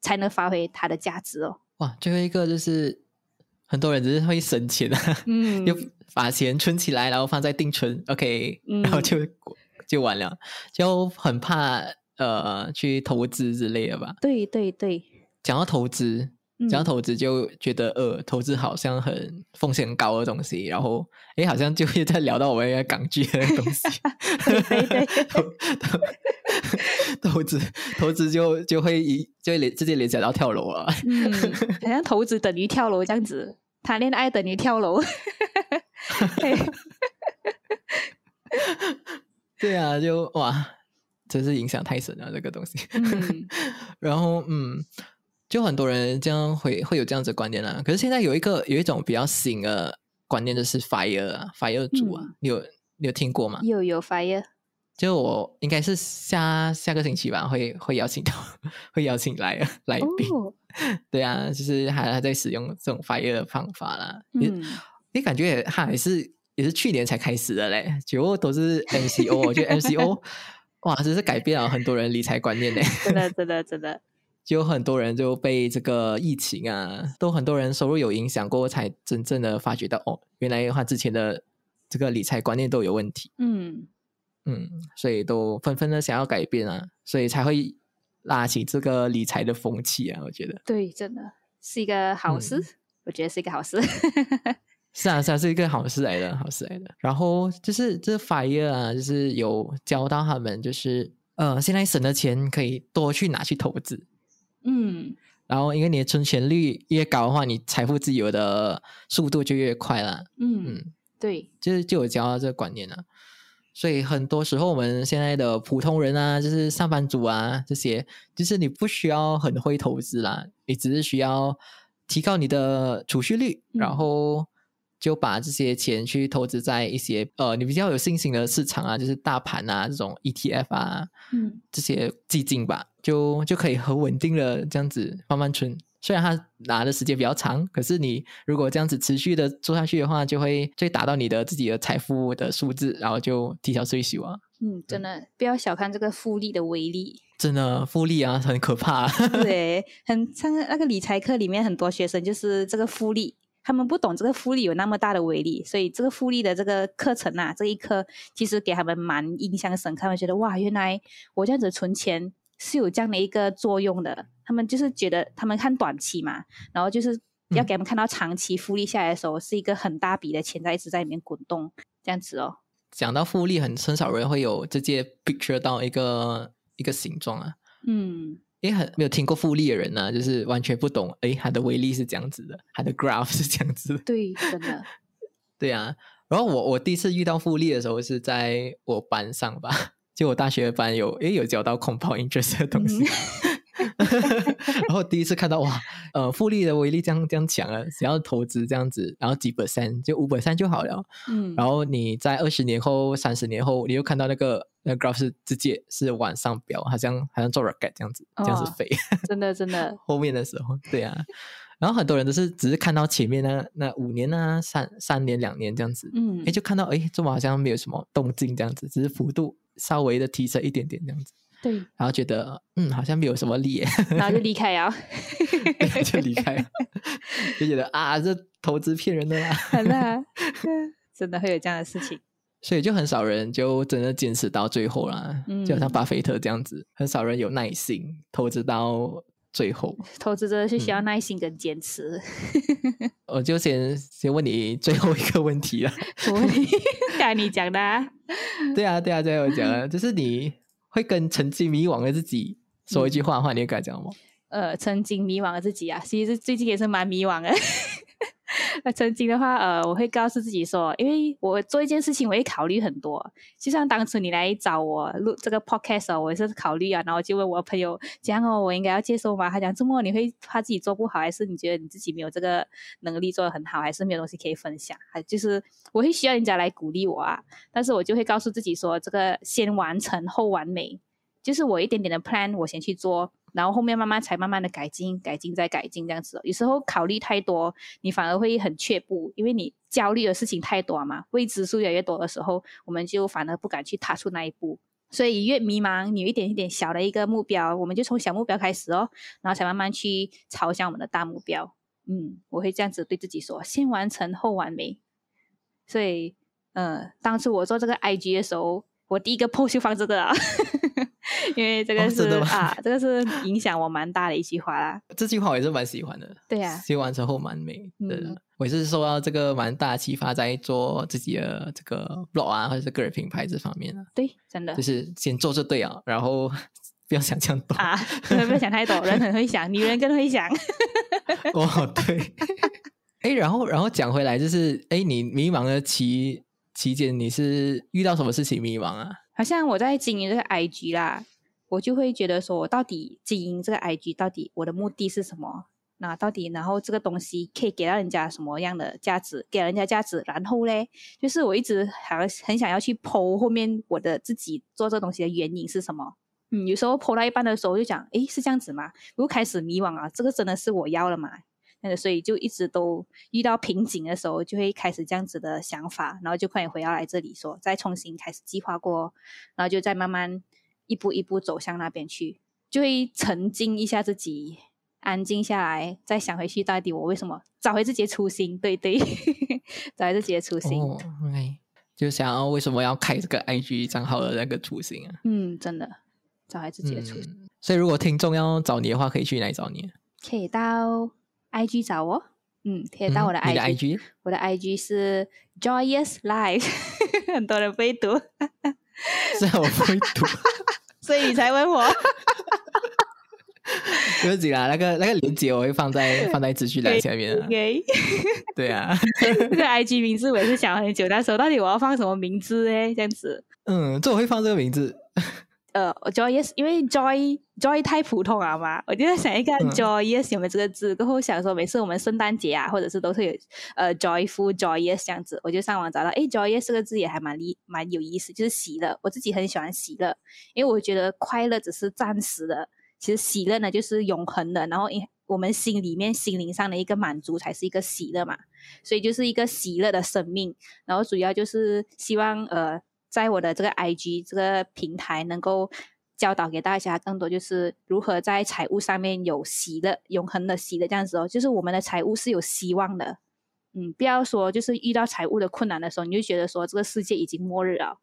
才能发挥它的价值哦。哇，最后一个就是。很多人只是会省钱啊，嗯。就把钱存起来，然后放在定存 $，OK，、嗯。然后就就完了，就很怕呃去投资之类的吧。对对对，讲到投资，嗯讲到投资就觉得呃，投资好像很风险很高的东西，然后哎，好像就会在聊到我们港剧的东西。对对 对投资投资就就会一就会联直接联想到跳楼啊。嗯，好像投资等于跳楼这样子，谈恋爱等于跳楼。嘿对啊，就哇，真是影响太深了这个东西。嗯然后嗯，就很多人这样会会有这样子的观念啊。可是现在有一个有一种比较新的观念，就是 fire 啊，fire 族啊，嗯你有你有听过吗？有有 fire，就我应该是下下个星期吧，会会邀请到 会邀请来来宾。哦，对啊，就是还还在使用这种 fire 的方法啦。嗯，你感觉它还是也是去年才开始的嘞，就都是 MCO，我觉得 MCO 哇，真是改变了很多人理财观念呢。真的，真的，真的，就很多人就被这个疫情啊，都很多人收入有影响过，才真正的发觉到哦，原来他之前的这个理财观念都有问题。嗯嗯，所以都纷纷的想要改变啊，所以才会。拉起这个理财的风气啊，我觉得对，真的是一个好事。我觉得是一个好事。是啊，是啊，是一个好事来的，好事来的。然后就是这 fire 啊，就是有教到他们，就是呃，现在省的钱可以多去拿去投资。嗯。然后，因为你的存钱率越高的话，你财富自由的速度就越快了。嗯嗯，对，就是就有教到这个观念了。所以很多时候，我们现在的普通人啊，就是上班族啊，这些，就是你不需要很会投资啦，你只是需要提高你的储蓄率，然后就把这些钱去投资在一些呃你比较有信心的市场啊，就是大盘啊这种 ETF 啊，嗯，这些基金吧，就就可以很稳定的这样子慢慢存。虽然它拿的时间比较长，可是你如果这样子持续的做下去的话，就会就会达到你的自己的财富的数字，然后就提高税收啊。嗯，真的不要小看这个复利的威力，真的复利啊很可怕。对，很像那个理财课里面很多学生就是这个复利，他们不懂这个复利有那么大的威力，所以这个复利的这个课程啊，这一课其实给他们蛮印象深刻，他们觉得哇，原来我这样子存钱。是有这样的一个作用的，他们就是觉得他们看短期嘛，然后就是要给他们看到长期复利下来的时候，是一个很大笔的钱在一直在里面滚动，这样子哦。讲到复利，很很少人会有直接 picture 到一个一个形状啊。嗯，因为很没有听过复利的人呢，就是完全不懂，哎，它的威力是这样子的，它的 graph 是这样子。对，真的。对啊，然后我我第一次遇到复利的时候是在我班上吧。就我大学班有哎有教到 compound interest 的东西，然后第一次看到哇，呃，复利的威力这样这样强啊！只要投资这样子，然后几 percent 就五 percent 就好了。嗯，然后你在二十年后、三十年后，你又看到那个那 graph 是直接是往上飙，好像好像做 rocket 这样子，这样子飞。真的真的。后面的时候，对啊。然后很多人都是只是看到前面那那五年啊、三三年、两年这样子，嗯，哎，就看到哎，这么好像没有什么动静这样子，只是幅度。稍微的提升一点点这样子，对，然后觉得嗯，好像没有什么利，然后就离开啊，就离开，就觉得啊，这投资骗人的啦，真的，真的会有这样的事情，所以就很少人就真的坚持到最后啦，就像巴菲特这样子，很少人有耐心投资到。最后，投资真的是需要耐心跟坚持。我就先先问你最后一个问题了。问题？该你讲的。对啊，对啊，最后讲了，就是你会跟曾经迷惘的自己说一句话的话，你会敢讲吗？呃，曾经迷惘的自己啊，其实最近也是蛮迷惘的。那曾经的话，呃，我会告诉自己说，因为我做一件事情，我会考虑很多。就像当初你来找我录这个 podcast 哦，我也是考虑啊，然后就问我朋友，讲哦，我应该要接受吗？他讲，周末你会怕自己做不好，还是你觉得你自己没有这个能力做的很好，还是没有东西可以分享？还就是我会需要人家来鼓励我啊，但是我就会告诉自己说，这个先完成后完美，就是我一点点的 plan，我先去做。然后后面慢慢才慢慢的改进，改进再改进这样子。有时候考虑太多，你反而会很却步，因为你焦虑的事情太多嘛，未知数越来越多的时候，我们就反而不敢去踏出那一步。所以越迷茫，你有一点一点小的一个目标，我们就从小目标开始哦，然后才慢慢去朝向我们的大目标。嗯，我会这样子对自己说：先完成后完美。所以，嗯，当初我做这个 IG 的时候，我第一个 post 就放这个啊。因为这个是啊，这个是影响我蛮大的一句话啦。这句话我也是蛮喜欢的。对呀，写完之后蛮美的。我也是受到这个蛮大启发，在做自己的这个 blog 啊，或者是个人品牌这方面啊。对，真的就是先做就对啊，然后 不要想太多啊，不要想太多，人很会想，女人更会想。哦，对。哎，然后然后讲回来，就是哎，你迷茫的期期间，你是遇到什么事情迷茫啊？好像我在经营这个 IG 啦。我就会觉得说，我到底经营这个 IG，到底我的目的是什么？那到底然后这个东西可以给到人家什么样的价值？给人家价值，然后嘞，就是我一直还很想要去剖后面我的自己做这东西的原因是什么？嗯，有时候剖到一半的时候，就讲，诶，是这样子吗？又开始迷惘啊，这个真的是我要了吗？那所以就一直都遇到瓶颈的时候，就会开始这样子的想法，然后就快点回到来这里说，再重新开始计划过，然后就再慢慢一步一步走向那边去，就会沉静一下自己，安静下来，再想回去，到底我为什么找回自己的初心？对对，找回自己的初心。就想要为什么要开这个 IG 账号的那个初心啊？嗯，真的。找回自己的初心。所以，如果听众要找你的话，可以去哪里找你？可以到 IG 找我。嗯，可以到我的 IG。我的 IG 是 Joyous Life。很多人不会读。是啊，我不会读，所以你才问我。不起啦，那个那个链接我会放在放在资讯栏下面。OK。对啊。这个 IG 名字我也是想很久，那时候到底我要放什么名字哎？这样子。嗯，这我会放这个名字。呃，joyous，因为 joy joy 太普通了嘛，我就在想一个 joyous 有没有这个字，过后想说每次我们圣诞节啊，或者是都是有呃 joyful joyous 这样子，我就上网找到，哎，joyous 这个字也还蛮厉蛮有意思，就是喜乐，我自己很喜欢喜乐，因为我觉得快乐只是暂时的，其实喜乐呢就是永恒的，然后因我们心里面心灵上的一个满足才是一个喜乐嘛，所以就是一个喜乐的生命，然后主要就是希望呃。在我的这个 IG 这个平台，能够教导给大家更多，就是如何在财务上面有喜乐、永恒的喜乐这样子哦。就是我们的财务是有希望的，嗯，不要说就是遇到财务的困难的时候，你就觉得说这个世界已经末日了。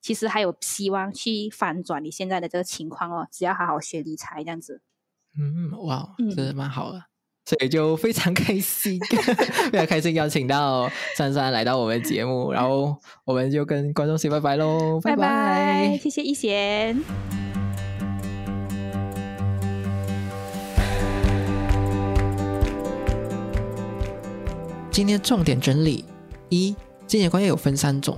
其实还有希望去翻转你现在的这个情况哦，只要好好学理财这样子。嗯，哇，真的蛮好的。所以就非常开心，非常开心邀请到珊珊来到我们节目，然后我们就跟观众说拜拜喽，拜拜，谢谢一贤。今天重点整理：一、金钱观有分三种，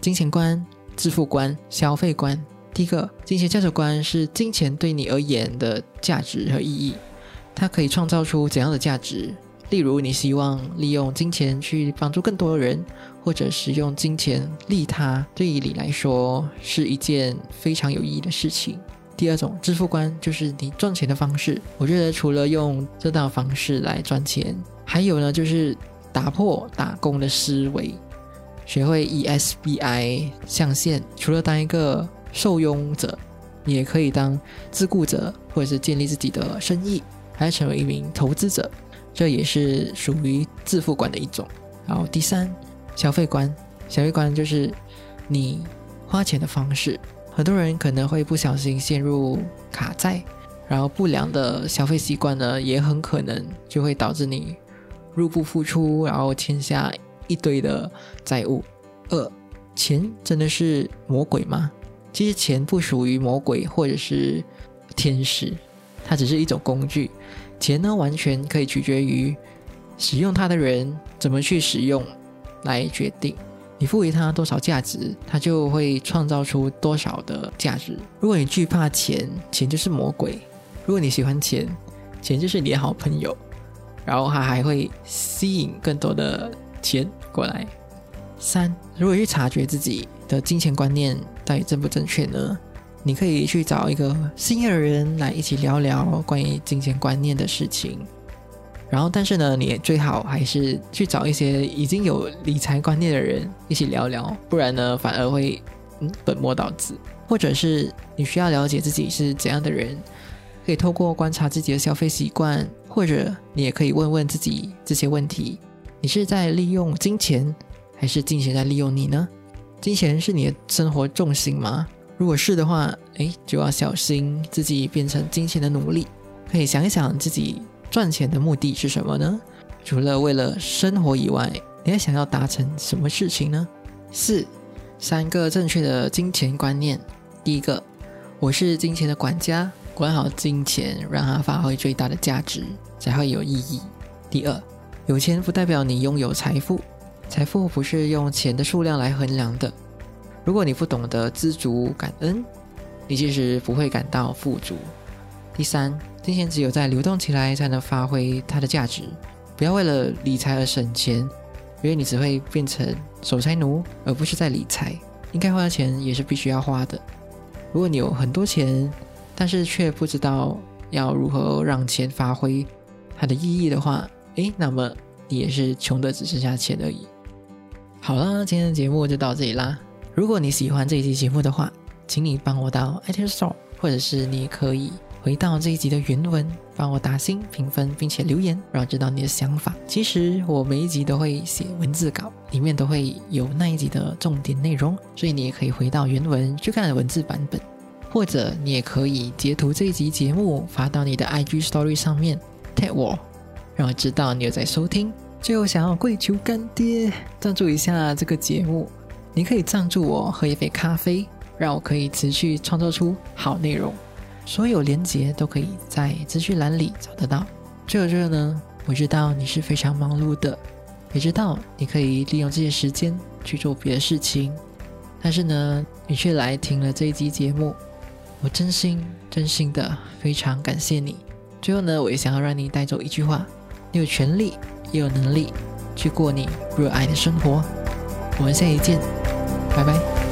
金钱观、致富观、消费观。第一个，金钱价值观是金钱对你而言的价值和意义。它可以创造出怎样的价值？例如，你希望利用金钱去帮助更多的人，或者使用金钱利他，对于你来说是一件非常有意义的事情。第二种致富观就是你赚钱的方式。我觉得除了用这套方式来赚钱，还有呢，就是打破打工的思维，学会 ESBI 象限。除了当一个受佣者，你也可以当自雇者，或者是建立自己的生意。还成为一名投资者，这也是属于自负观的一种。然后第三，消费观，消费观就是你花钱的方式。很多人可能会不小心陷入卡债，然后不良的消费习惯呢，也很可能就会导致你入不敷出，然后欠下一堆的债务。二，钱真的是魔鬼吗？其实钱不属于魔鬼或者是天使。它只是一种工具，钱呢完全可以取决于使用它的人怎么去使用来决定。你赋予它多少价值，它就会创造出多少的价值。如果你惧怕钱，钱就是魔鬼；如果你喜欢钱，钱就是你的好朋友，然后它还会吸引更多的钱过来。三，如果去察觉自己的金钱观念到底正不正确呢？你可以去找一个心仪的人来一起聊聊关于金钱观念的事情，然后，但是呢，你最好还是去找一些已经有理财观念的人一起聊聊，不然呢，反而会嗯本末倒置。或者是你需要了解自己是怎样的人，可以透过观察自己的消费习惯，或者你也可以问问自己这些问题：你是在利用金钱，还是金钱在利用你呢？金钱是你的生活重心吗？如果是的话，哎，就要小心自己变成金钱的奴隶。可以想一想自己赚钱的目的是什么呢？除了为了生活以外，你还想要达成什么事情呢？四，三个正确的金钱观念。第一个，我是金钱的管家，管好金钱，让它发挥最大的价值，才会有意义。第二，有钱不代表你拥有财富，财富不是用钱的数量来衡量的。如果你不懂得知足感恩，你其实不会感到富足。第三，金钱只有在流动起来，才能发挥它的价值。不要为了理财而省钱，因为你只会变成守财奴，而不是在理财。应该花的钱也是必须要花的。如果你有很多钱，但是却不知道要如何让钱发挥它的意义的话，诶，那么你也是穷的只剩下钱而已。好了，今天的节目就到这里啦。如果你喜欢这一期节目的话，请你帮我到 iTunes Store，或者是你可以回到这一集的原文，帮我打星评分，并且留言，让我知道你的想法。其实我每一集都会写文字稿，里面都会有那一集的重点内容，所以你也可以回到原文去看文字版本，或者你也可以截图这一集节目发到你的 IG Story 上面，tag 我，让我知道你有在收听。最后，想要跪求干爹赞助一下这个节目，你可以赞助我喝一杯咖啡，让我可以持续创作出好内容。所有连结都可以在资讯栏里找得到。最后，最后呢，我知道你是非常忙碌的，也知道你可以利用这些时间去做别的事情，但是呢，你却来听了这一集节目，我真心真心的非常感谢你。最后呢，我也想要让你带走一句话：你有权利。也有能力去过你热爱的生活。我们下期见，拜拜。